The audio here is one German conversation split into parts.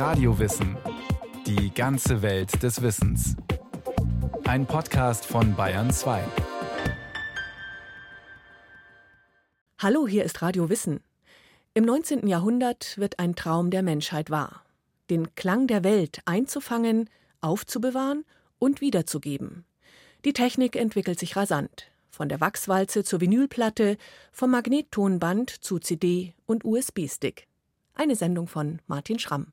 Radiowissen. Die ganze Welt des Wissens. Ein Podcast von Bayern 2. Hallo, hier ist Radio Wissen. Im 19. Jahrhundert wird ein Traum der Menschheit wahr. Den Klang der Welt einzufangen, aufzubewahren und wiederzugeben. Die Technik entwickelt sich rasant. Von der Wachswalze zur Vinylplatte, vom Magnettonband zu CD und USB-Stick. Eine Sendung von Martin Schramm.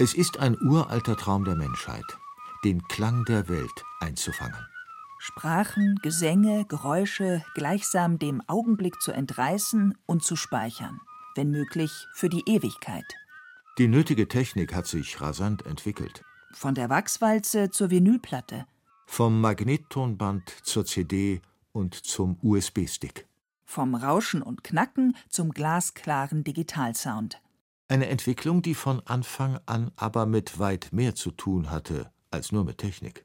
Es ist ein uralter Traum der Menschheit, den Klang der Welt einzufangen. Sprachen, Gesänge, Geräusche gleichsam dem Augenblick zu entreißen und zu speichern, wenn möglich für die Ewigkeit. Die nötige Technik hat sich rasant entwickelt. Von der Wachswalze zur Vinylplatte. Vom Magnettonband zur CD und zum USB-Stick. Vom Rauschen und Knacken zum glasklaren Digitalsound. Eine Entwicklung, die von Anfang an aber mit weit mehr zu tun hatte als nur mit Technik.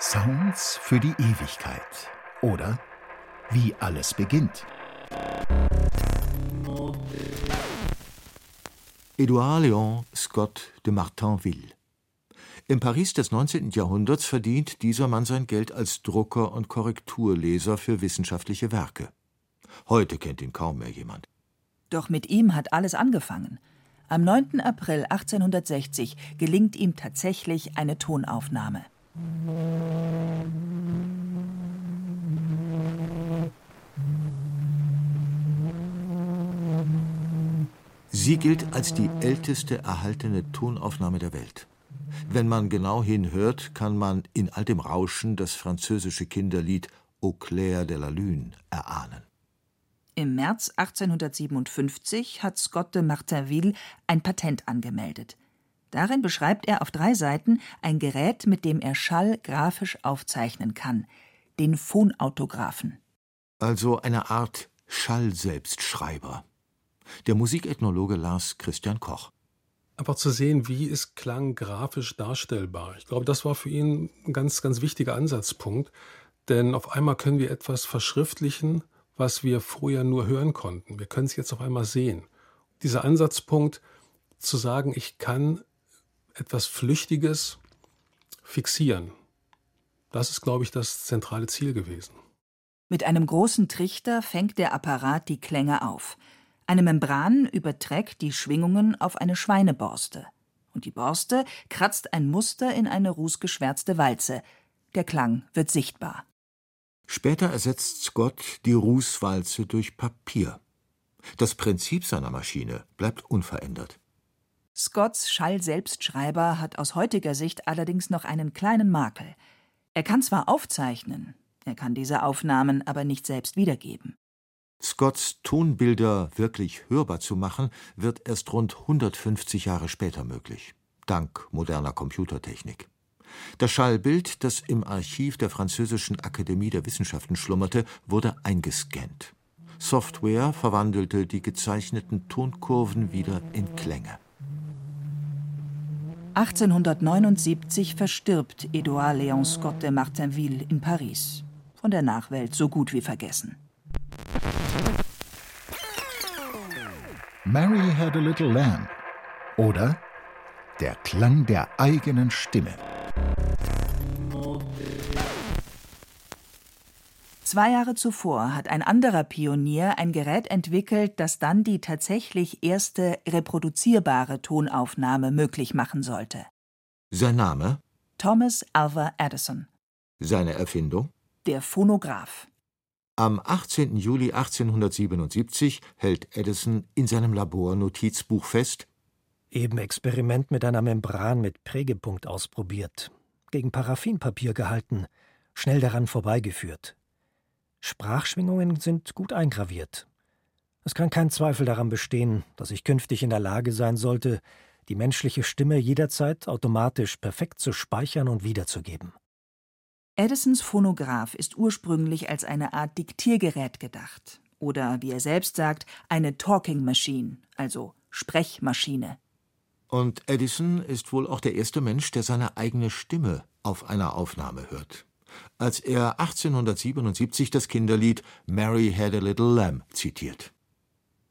Sounds für die Ewigkeit. Oder wie alles beginnt. Edouard Léon Scott de Martinville. Im Paris des 19. Jahrhunderts verdient dieser Mann sein Geld als Drucker und Korrekturleser für wissenschaftliche Werke. Heute kennt ihn kaum mehr jemand. Doch mit ihm hat alles angefangen. Am 9. April 1860 gelingt ihm tatsächlich eine Tonaufnahme. Sie gilt als die älteste erhaltene Tonaufnahme der Welt. Wenn man genau hinhört, kann man in all dem Rauschen das französische Kinderlied Au clair de la lune erahnen. Im März 1857 hat Scott de Martinville ein Patent angemeldet. Darin beschreibt er auf drei Seiten ein Gerät, mit dem er Schall grafisch aufzeichnen kann, den Phonautographen. Also eine Art Schallselbstschreiber. Der Musikethnologe Lars Christian Koch. Einfach zu sehen, wie ist Klang grafisch darstellbar. Ich glaube, das war für ihn ein ganz, ganz wichtiger Ansatzpunkt. Denn auf einmal können wir etwas verschriftlichen, was wir früher nur hören konnten. Wir können es jetzt auf einmal sehen. Dieser Ansatzpunkt zu sagen, ich kann etwas Flüchtiges fixieren, das ist, glaube ich, das zentrale Ziel gewesen. Mit einem großen Trichter fängt der Apparat die Klänge auf. Eine Membran überträgt die Schwingungen auf eine Schweineborste. Und die Borste kratzt ein Muster in eine rußgeschwärzte Walze. Der Klang wird sichtbar. Später ersetzt Scott die Rußwalze durch Papier. Das Prinzip seiner Maschine bleibt unverändert. Scotts Schallselbstschreiber hat aus heutiger Sicht allerdings noch einen kleinen Makel. Er kann zwar aufzeichnen, er kann diese Aufnahmen aber nicht selbst wiedergeben. Scotts Tonbilder wirklich hörbar zu machen, wird erst rund 150 Jahre später möglich, dank moderner Computertechnik. Das Schallbild, das im Archiv der Französischen Akademie der Wissenschaften schlummerte, wurde eingescannt. Software verwandelte die gezeichneten Tonkurven wieder in Klänge. 1879 verstirbt Edouard Léon Scott de Martinville in Paris. Von der Nachwelt so gut wie vergessen. Mary had a little lamb. Oder der Klang der eigenen Stimme. Zwei Jahre zuvor hat ein anderer Pionier ein Gerät entwickelt, das dann die tatsächlich erste reproduzierbare Tonaufnahme möglich machen sollte. Sein Name? Thomas Alva Edison. Seine Erfindung? Der Phonograph. Am 18. Juli 1877 hält Edison in seinem Labor Notizbuch fest: Eben Experiment mit einer Membran mit Prägepunkt ausprobiert, gegen Paraffinpapier gehalten, schnell daran vorbeigeführt. Sprachschwingungen sind gut eingraviert. Es kann kein Zweifel daran bestehen, dass ich künftig in der Lage sein sollte, die menschliche Stimme jederzeit automatisch perfekt zu speichern und wiederzugeben. Edisons Phonograph ist ursprünglich als eine Art Diktiergerät gedacht oder, wie er selbst sagt, eine Talking Machine, also Sprechmaschine. Und Edison ist wohl auch der erste Mensch, der seine eigene Stimme auf einer Aufnahme hört. Als er 1877 das Kinderlied Mary Had a Little Lamb zitiert.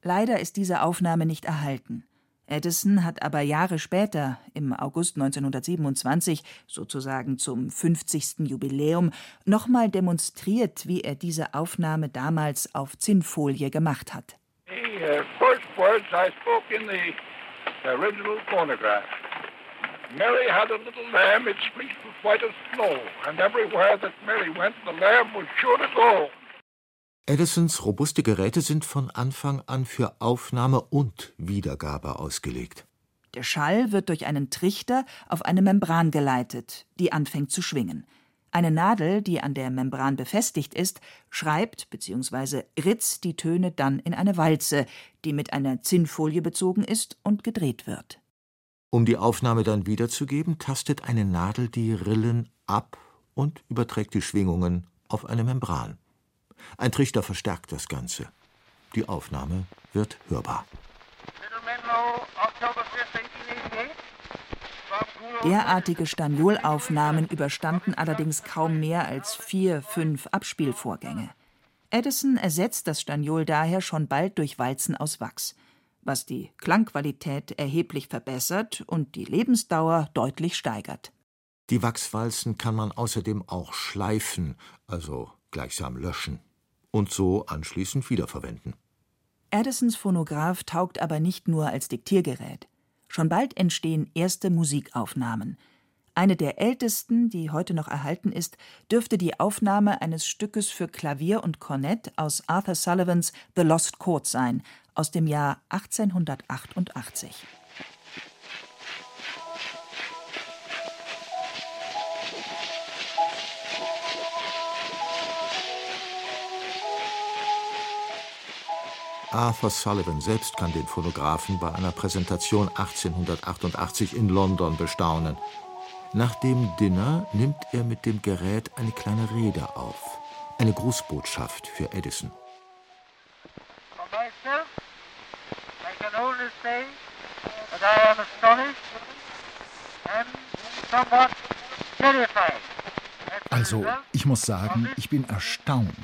Leider ist diese Aufnahme nicht erhalten. Edison hat aber Jahre später, im August 1927, sozusagen zum 50. Jubiläum, nochmal demonstriert, wie er diese Aufnahme damals auf Zinnfolie gemacht hat. The uh, first words I spoke in the original phonograph. Mary had a little lamb, its fleece was white as snow, and everywhere that Mary went, the lamb was sure to go. Edisons robuste Geräte sind von Anfang an für Aufnahme und Wiedergabe ausgelegt. Der Schall wird durch einen Trichter auf eine Membran geleitet, die anfängt zu schwingen. Eine Nadel, die an der Membran befestigt ist, schreibt bzw. ritzt die Töne dann in eine Walze, die mit einer Zinnfolie bezogen ist und gedreht wird. Um die Aufnahme dann wiederzugeben, tastet eine Nadel die Rillen ab und überträgt die Schwingungen auf eine Membran. Ein Trichter verstärkt das Ganze. Die Aufnahme wird hörbar. Derartige Staniolaufnahmen überstanden allerdings kaum mehr als vier, fünf Abspielvorgänge. Edison ersetzt das Staniol daher schon bald durch Walzen aus Wachs, was die Klangqualität erheblich verbessert und die Lebensdauer deutlich steigert. Die Wachswalzen kann man außerdem auch schleifen, also gleichsam löschen und so anschließend wiederverwenden. Edisons Phonograph taugt aber nicht nur als Diktiergerät. Schon bald entstehen erste Musikaufnahmen. Eine der ältesten, die heute noch erhalten ist, dürfte die Aufnahme eines Stückes für Klavier und Kornett aus Arthur Sullivans The Lost Chord sein, aus dem Jahr 1888. Arthur Sullivan selbst kann den Phonographen bei einer Präsentation 1888 in London bestaunen. Nach dem Dinner nimmt er mit dem Gerät eine kleine Rede auf, eine Grußbotschaft für Edison. For myself, I can only say that I am astonished and somewhat terrified. Also, ich muss sagen, ich bin erstaunt,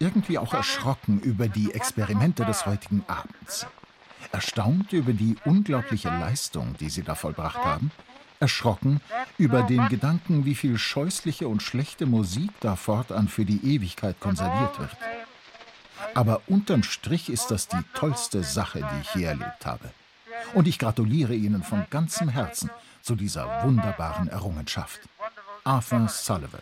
irgendwie auch erschrocken über die Experimente des heutigen Abends. Erstaunt über die unglaubliche Leistung, die Sie da vollbracht haben. Erschrocken über den Gedanken, wie viel scheußliche und schlechte Musik da fortan für die Ewigkeit konserviert wird. Aber unterm Strich ist das die tollste Sache, die ich je erlebt habe. Und ich gratuliere Ihnen von ganzem Herzen zu dieser wunderbaren Errungenschaft. Arthur Sullivan.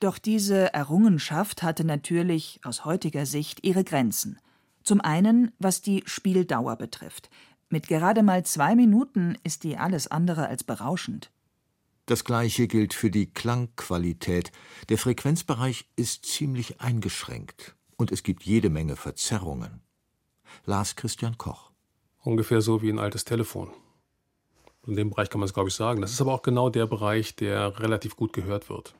Doch diese Errungenschaft hatte natürlich aus heutiger Sicht ihre Grenzen. Zum einen, was die Spieldauer betrifft. Mit gerade mal zwei Minuten ist die alles andere als berauschend. Das gleiche gilt für die Klangqualität. Der Frequenzbereich ist ziemlich eingeschränkt und es gibt jede Menge Verzerrungen. Lars Christian Koch. Ungefähr so wie ein altes Telefon. In dem Bereich kann man es, glaube ich, sagen. Das ist aber auch genau der Bereich, der relativ gut gehört wird.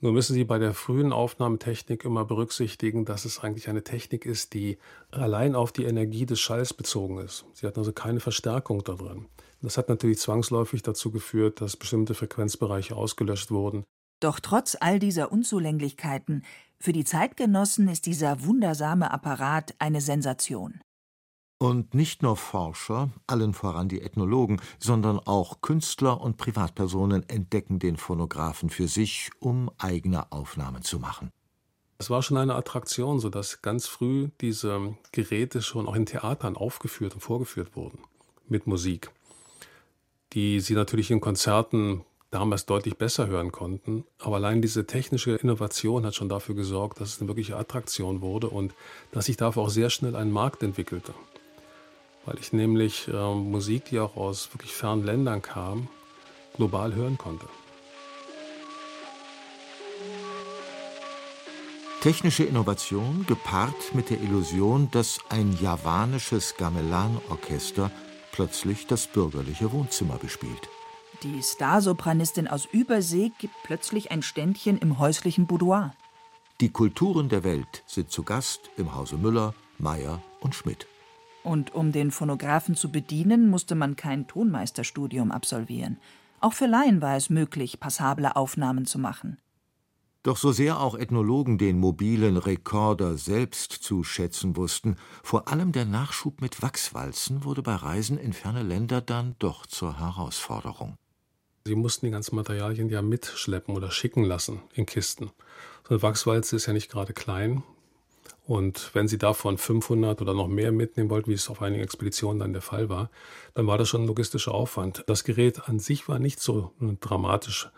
Nur müssen Sie bei der frühen Aufnahmetechnik immer berücksichtigen, dass es eigentlich eine Technik ist, die allein auf die Energie des Schalls bezogen ist. Sie hat also keine Verstärkung da drin. Das hat natürlich zwangsläufig dazu geführt, dass bestimmte Frequenzbereiche ausgelöscht wurden. Doch trotz all dieser Unzulänglichkeiten, für die Zeitgenossen ist dieser wundersame Apparat eine Sensation. Und nicht nur Forscher, allen voran die Ethnologen, sondern auch Künstler und Privatpersonen entdecken den Phonographen für sich, um eigene Aufnahmen zu machen. Es war schon eine Attraktion, sodass ganz früh diese Geräte schon auch in Theatern aufgeführt und vorgeführt wurden mit Musik, die sie natürlich in Konzerten damals deutlich besser hören konnten. Aber allein diese technische Innovation hat schon dafür gesorgt, dass es eine wirkliche Attraktion wurde und dass sich dafür auch sehr schnell ein Markt entwickelte weil ich nämlich äh, Musik, die auch aus wirklich fernen Ländern kam, global hören konnte. Technische Innovation gepaart mit der Illusion, dass ein javanisches Gamelan-Orchester plötzlich das bürgerliche Wohnzimmer bespielt. Die Starsopranistin aus Übersee gibt plötzlich ein Ständchen im häuslichen Boudoir. Die Kulturen der Welt sind zu Gast im Hause Müller, Meyer und Schmidt. Und um den Phonographen zu bedienen, musste man kein Tonmeisterstudium absolvieren. Auch für Laien war es möglich, passable Aufnahmen zu machen. Doch so sehr auch Ethnologen den mobilen Rekorder selbst zu schätzen wussten, vor allem der Nachschub mit Wachswalzen wurde bei Reisen in ferne Länder dann doch zur Herausforderung. Sie mussten die ganzen Materialien ja mitschleppen oder schicken lassen in Kisten. So eine Wachswalze ist ja nicht gerade klein. Und wenn Sie davon 500 oder noch mehr mitnehmen wollten, wie es auf einigen Expeditionen dann der Fall war, dann war das schon ein logistischer Aufwand. Das Gerät an sich war nicht so dramatisch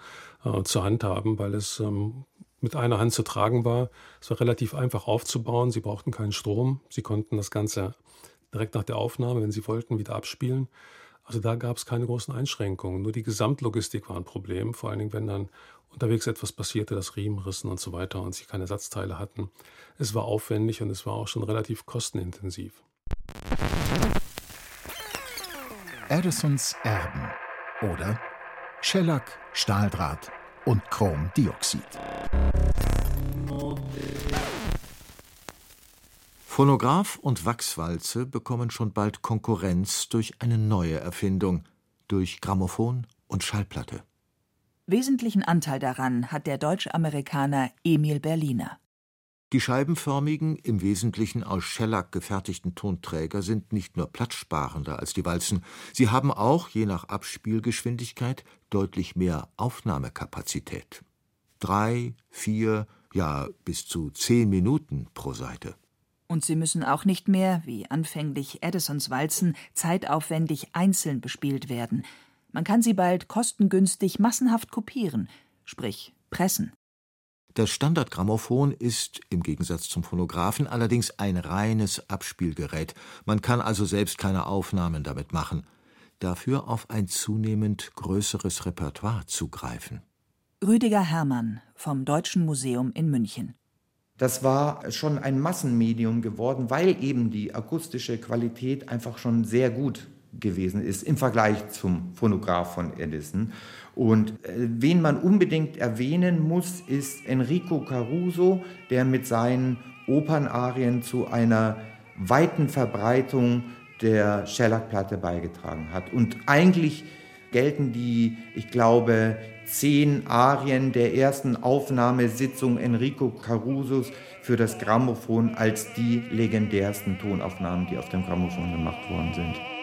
äh, zu handhaben, weil es ähm, mit einer Hand zu tragen war. Es war relativ einfach aufzubauen. Sie brauchten keinen Strom. Sie konnten das Ganze direkt nach der Aufnahme, wenn Sie wollten, wieder abspielen. Also da gab es keine großen Einschränkungen. Nur die Gesamtlogistik war ein Problem, vor allen Dingen, wenn dann unterwegs etwas passierte, das Riemen rissen und so weiter und sie keine Ersatzteile hatten. Es war aufwendig und es war auch schon relativ kostenintensiv. Edisons Erben oder Schellack, Stahldraht und Chromdioxid. Phonograph und Wachswalze bekommen schon bald Konkurrenz durch eine neue Erfindung, durch Grammophon und Schallplatte. Wesentlichen Anteil daran hat der Deutsch-Amerikaner Emil Berliner. Die scheibenförmigen, im Wesentlichen aus Schellack gefertigten Tonträger sind nicht nur platzsparender als die Walzen, sie haben auch, je nach Abspielgeschwindigkeit, deutlich mehr Aufnahmekapazität. Drei, vier, ja bis zu zehn Minuten pro Seite. Und sie müssen auch nicht mehr, wie anfänglich Edisons Walzen, zeitaufwendig einzeln bespielt werden. Man kann sie bald kostengünstig massenhaft kopieren, sprich pressen. Das Standardgrammophon ist, im Gegensatz zum Phonographen, allerdings ein reines Abspielgerät. Man kann also selbst keine Aufnahmen damit machen. Dafür auf ein zunehmend größeres Repertoire zugreifen. Rüdiger Herrmann vom Deutschen Museum in München. Das war schon ein Massenmedium geworden, weil eben die akustische Qualität einfach schon sehr gut gewesen ist im Vergleich zum Phonograph von Edison. Und äh, wen man unbedingt erwähnen muss, ist Enrico Caruso, der mit seinen Opernarien zu einer weiten Verbreitung der Schellackplatte beigetragen hat. Und eigentlich gelten die, ich glaube, zehn Arien der ersten Aufnahmesitzung Enrico Carusos für das Grammophon als die legendärsten Tonaufnahmen, die auf dem Grammophon gemacht worden sind.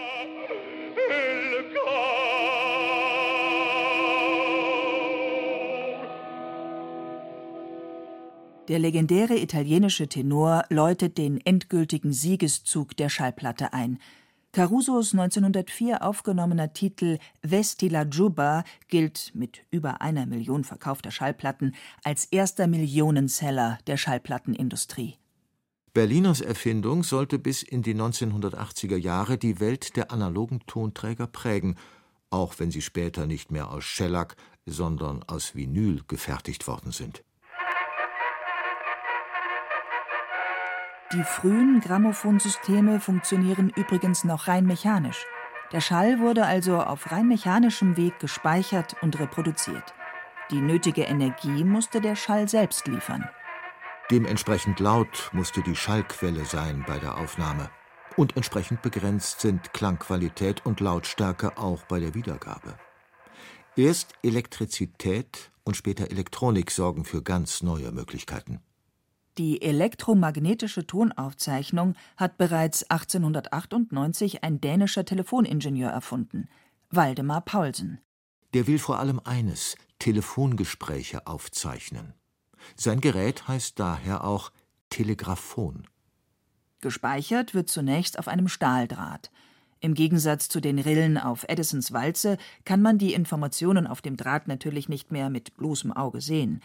Der legendäre italienische Tenor läutet den endgültigen Siegeszug der Schallplatte ein – Carusos 1904 aufgenommener Titel Vesti la Giubba gilt mit über einer Million verkaufter Schallplatten als erster Millionenseller der Schallplattenindustrie. Berliners Erfindung sollte bis in die 1980er Jahre die Welt der analogen Tonträger prägen, auch wenn sie später nicht mehr aus Schellack, sondern aus Vinyl gefertigt worden sind Die frühen Grammophonsysteme funktionieren übrigens noch rein mechanisch. Der Schall wurde also auf rein mechanischem Weg gespeichert und reproduziert. Die nötige Energie musste der Schall selbst liefern. Dementsprechend laut musste die Schallquelle sein bei der Aufnahme. Und entsprechend begrenzt sind Klangqualität und Lautstärke auch bei der Wiedergabe. Erst Elektrizität und später Elektronik sorgen für ganz neue Möglichkeiten. Die elektromagnetische Tonaufzeichnung hat bereits 1898 ein dänischer Telefoningenieur erfunden, Waldemar Paulsen. Der will vor allem eines: Telefongespräche aufzeichnen. Sein Gerät heißt daher auch Telegraphon. Gespeichert wird zunächst auf einem Stahldraht. Im Gegensatz zu den Rillen auf Edisons Walze kann man die Informationen auf dem Draht natürlich nicht mehr mit bloßem Auge sehen.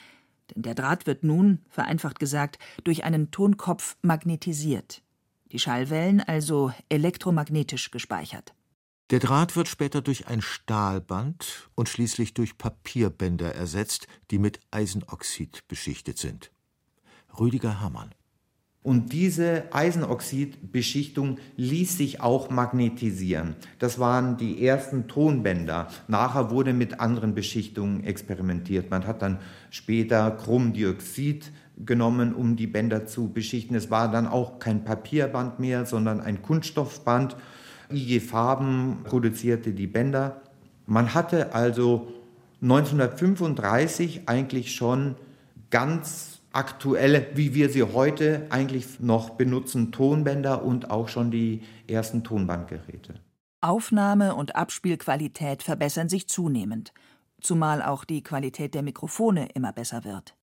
Denn der Draht wird nun, vereinfacht gesagt, durch einen Tonkopf magnetisiert. Die Schallwellen also elektromagnetisch gespeichert. Der Draht wird später durch ein Stahlband und schließlich durch Papierbänder ersetzt, die mit Eisenoxid beschichtet sind. Rüdiger Herrmann. Und diese Eisenoxidbeschichtung ließ sich auch magnetisieren. Das waren die ersten Tonbänder. Nachher wurde mit anderen Beschichtungen experimentiert. Man hat dann später Chromdioxid genommen, um die Bänder zu beschichten. Es war dann auch kein Papierband mehr, sondern ein Kunststoffband. IG Farben produzierte die Bänder. Man hatte also 1935 eigentlich schon ganz aktuelle, wie wir sie heute eigentlich noch benutzen, Tonbänder und auch schon die ersten Tonbandgeräte. Aufnahme und Abspielqualität verbessern sich zunehmend, zumal auch die Qualität der Mikrofone immer besser wird.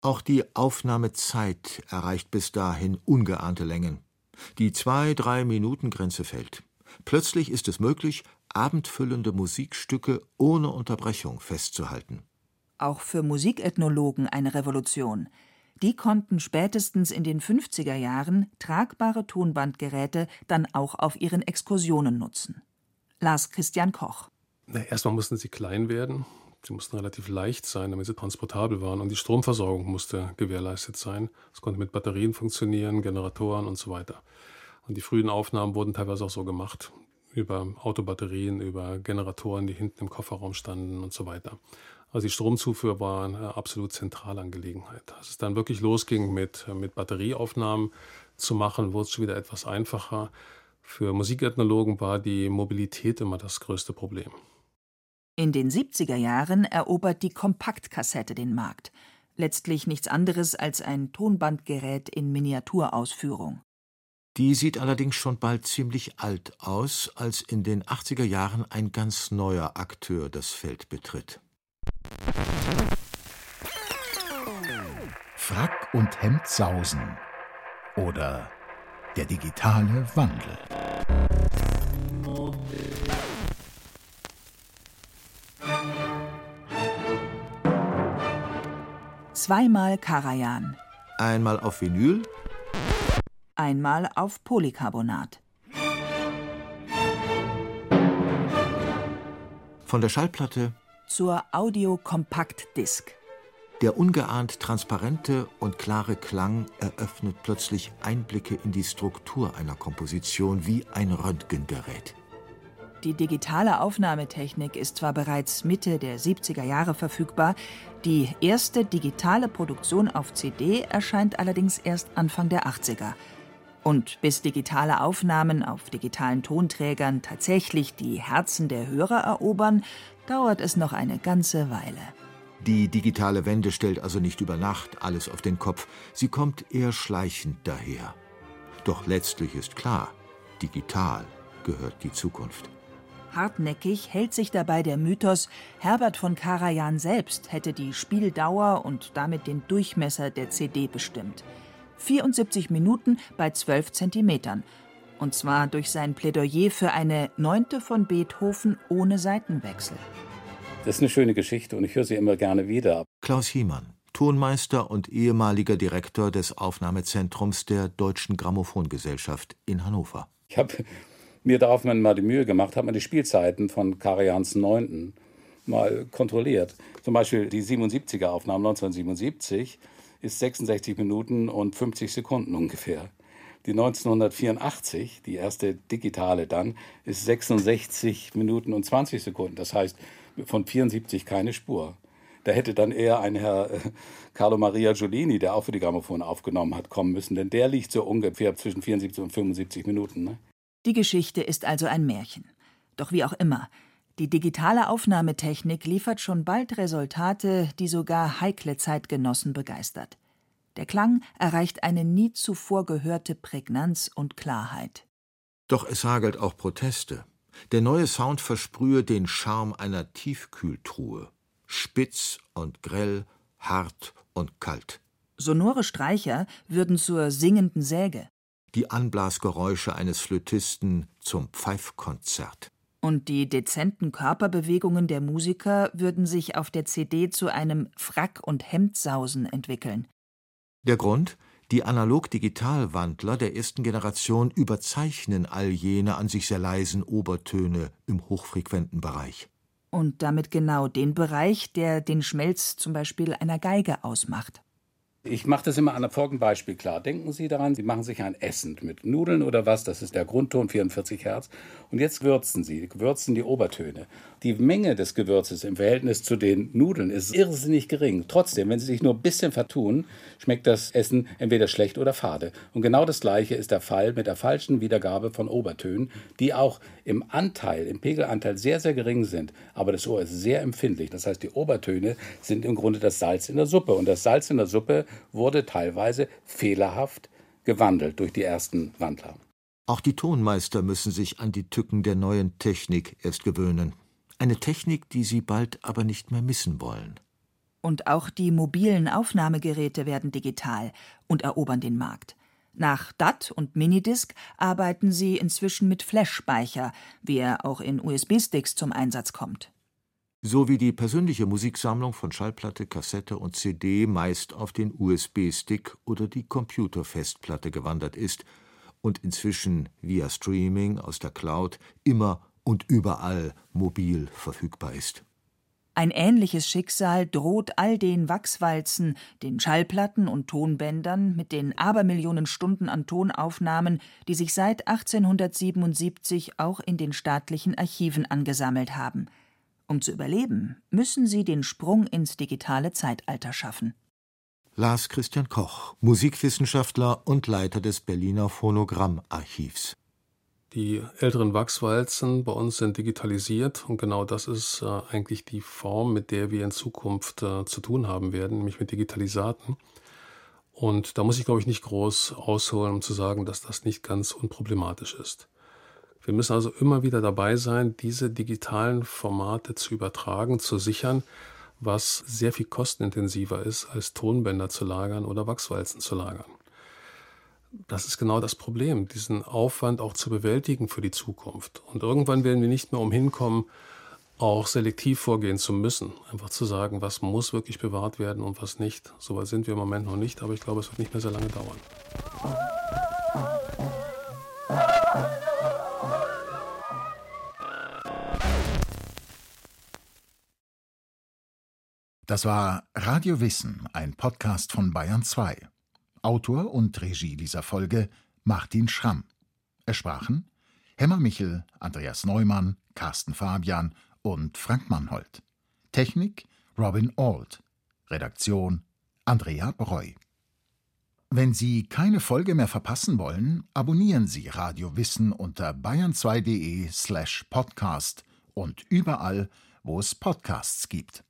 Auch die Aufnahmezeit erreicht bis dahin ungeahnte Längen. Die zwei, drei Minuten Grenze fällt. Plötzlich ist es möglich, abendfüllende Musikstücke ohne Unterbrechung festzuhalten. Auch für Musikethnologen eine Revolution. Die konnten spätestens in den 50er Jahren tragbare Tonbandgeräte dann auch auf ihren Exkursionen nutzen. Lars Christian Koch. Na, erstmal mussten sie klein werden. Sie mussten relativ leicht sein, damit sie transportabel waren. Und die Stromversorgung musste gewährleistet sein. Es konnte mit Batterien funktionieren, Generatoren und so weiter. Und die frühen Aufnahmen wurden teilweise auch so gemacht. Über Autobatterien, über Generatoren, die hinten im Kofferraum standen und so weiter. Also die Stromzufuhr war eine absolut zentrale Angelegenheit. Als es dann wirklich losging mit, mit Batterieaufnahmen zu machen, wurde es schon wieder etwas einfacher. Für Musikethnologen war die Mobilität immer das größte Problem. In den 70er Jahren erobert die Kompaktkassette den Markt. Letztlich nichts anderes als ein Tonbandgerät in Miniaturausführung. Die sieht allerdings schon bald ziemlich alt aus, als in den 80er Jahren ein ganz neuer Akteur das Feld betritt. Frack und Hemd sausen oder der digitale Wandel. Zweimal Karajan. Einmal auf Vinyl, einmal auf Polycarbonat. Von der Schallplatte zur Audio-Compact-Disc. Der ungeahnt transparente und klare Klang eröffnet plötzlich Einblicke in die Struktur einer Komposition wie ein Röntgengerät. Die digitale Aufnahmetechnik ist zwar bereits Mitte der 70er Jahre verfügbar, die erste digitale Produktion auf CD erscheint allerdings erst Anfang der 80er. Und bis digitale Aufnahmen auf digitalen Tonträgern tatsächlich die Herzen der Hörer erobern, dauert es noch eine ganze Weile. Die digitale Wende stellt also nicht über Nacht alles auf den Kopf, sie kommt eher schleichend daher. Doch letztlich ist klar, digital gehört die Zukunft. Hartnäckig hält sich dabei der Mythos, Herbert von Karajan selbst hätte die Spieldauer und damit den Durchmesser der CD bestimmt. 74 Minuten bei 12 Zentimetern. Und zwar durch sein Plädoyer für eine Neunte von Beethoven ohne Seitenwechsel. Das ist eine schöne Geschichte und ich höre sie immer gerne wieder. Klaus Hiemann, Tonmeister und ehemaliger Direktor des Aufnahmezentrums der Deutschen Grammophongesellschaft in Hannover. Ich habe mir darauf mal die Mühe gemacht, habe mir die Spielzeiten von Karajans Neunten mal kontrolliert. Zum Beispiel die 77er Aufnahme 1977 ist 66 Minuten und 50 Sekunden ungefähr. Die 1984, die erste digitale dann, ist 66 Minuten und 20 Sekunden. Das heißt, von 74 keine Spur. Da hätte dann eher ein Herr äh, Carlo Maria Giolini, der auch für die Grammophon aufgenommen hat, kommen müssen, denn der liegt so ungefähr zwischen 74 und 75 Minuten. Ne? Die Geschichte ist also ein Märchen. Doch wie auch immer, die digitale Aufnahmetechnik liefert schon bald Resultate, die sogar heikle Zeitgenossen begeistert. Der Klang erreicht eine nie zuvor gehörte Prägnanz und Klarheit. Doch es hagelt auch Proteste. Der neue Sound versprühe den Charme einer Tiefkühltruhe. Spitz und grell, hart und kalt. Sonore Streicher würden zur singenden Säge. Die Anblasgeräusche eines Flötisten zum Pfeifkonzert. Und die dezenten Körperbewegungen der Musiker würden sich auf der CD zu einem Frack- und Hemdsausen entwickeln. Der Grund? Die Analog-Digital-Wandler der ersten Generation überzeichnen all jene an sich sehr leisen Obertöne im hochfrequenten Bereich. Und damit genau den Bereich, der den Schmelz zum Beispiel einer Geige ausmacht. Ich mache das immer an einem folgenden Beispiel klar. Denken Sie daran, Sie machen sich ein Essen mit Nudeln oder was, das ist der Grundton 44 Hertz. Und jetzt würzen Sie, würzen die Obertöne. Die Menge des Gewürzes im Verhältnis zu den Nudeln ist irrsinnig gering. Trotzdem, wenn Sie sich nur ein bisschen vertun, schmeckt das Essen entweder schlecht oder fade. Und genau das Gleiche ist der Fall mit der falschen Wiedergabe von Obertönen, die auch im Anteil, im Pegelanteil sehr, sehr gering sind. Aber das Ohr ist sehr empfindlich. Das heißt, die Obertöne sind im Grunde das Salz in der Suppe. Und das Salz in der Suppe wurde teilweise fehlerhaft gewandelt durch die ersten Wandler. Auch die Tonmeister müssen sich an die Tücken der neuen Technik erst gewöhnen. Eine Technik, die sie bald aber nicht mehr missen wollen. Und auch die mobilen Aufnahmegeräte werden digital und erobern den Markt. Nach DAT und Minidisc arbeiten sie inzwischen mit Flash-Speicher, wie er auch in USB-Sticks zum Einsatz kommt so wie die persönliche Musiksammlung von Schallplatte, Kassette und CD meist auf den USB-Stick oder die Computerfestplatte gewandert ist und inzwischen via Streaming aus der Cloud immer und überall mobil verfügbar ist. Ein ähnliches Schicksal droht all den Wachswalzen, den Schallplatten und Tonbändern mit den Abermillionen Stunden an Tonaufnahmen, die sich seit 1877 auch in den staatlichen Archiven angesammelt haben – um zu überleben, müssen sie den Sprung ins digitale Zeitalter schaffen. Lars Christian Koch, Musikwissenschaftler und Leiter des Berliner Phonogrammarchivs. Die älteren Wachswalzen bei uns sind digitalisiert und genau das ist äh, eigentlich die Form, mit der wir in Zukunft äh, zu tun haben werden, nämlich mit Digitalisaten. Und da muss ich, glaube ich, nicht groß ausholen, um zu sagen, dass das nicht ganz unproblematisch ist. Wir müssen also immer wieder dabei sein, diese digitalen Formate zu übertragen, zu sichern, was sehr viel kostenintensiver ist, als Tonbänder zu lagern oder Wachswalzen zu lagern. Das ist genau das Problem, diesen Aufwand auch zu bewältigen für die Zukunft. Und irgendwann werden wir nicht mehr umhin kommen, auch selektiv vorgehen zu müssen. Einfach zu sagen, was muss wirklich bewahrt werden und was nicht. So weit sind wir im Moment noch nicht, aber ich glaube, es wird nicht mehr sehr lange dauern. Das war Radio Wissen, ein Podcast von Bayern 2. Autor und Regie dieser Folge Martin Schramm. Es sprachen Hemmer Michel, Andreas Neumann, Carsten Fabian und Frank Mannhold. Technik Robin Auld. Redaktion Andrea Breu. Wenn Sie keine Folge mehr verpassen wollen, abonnieren Sie Radio Wissen unter bayern2.de slash podcast und überall, wo es Podcasts gibt.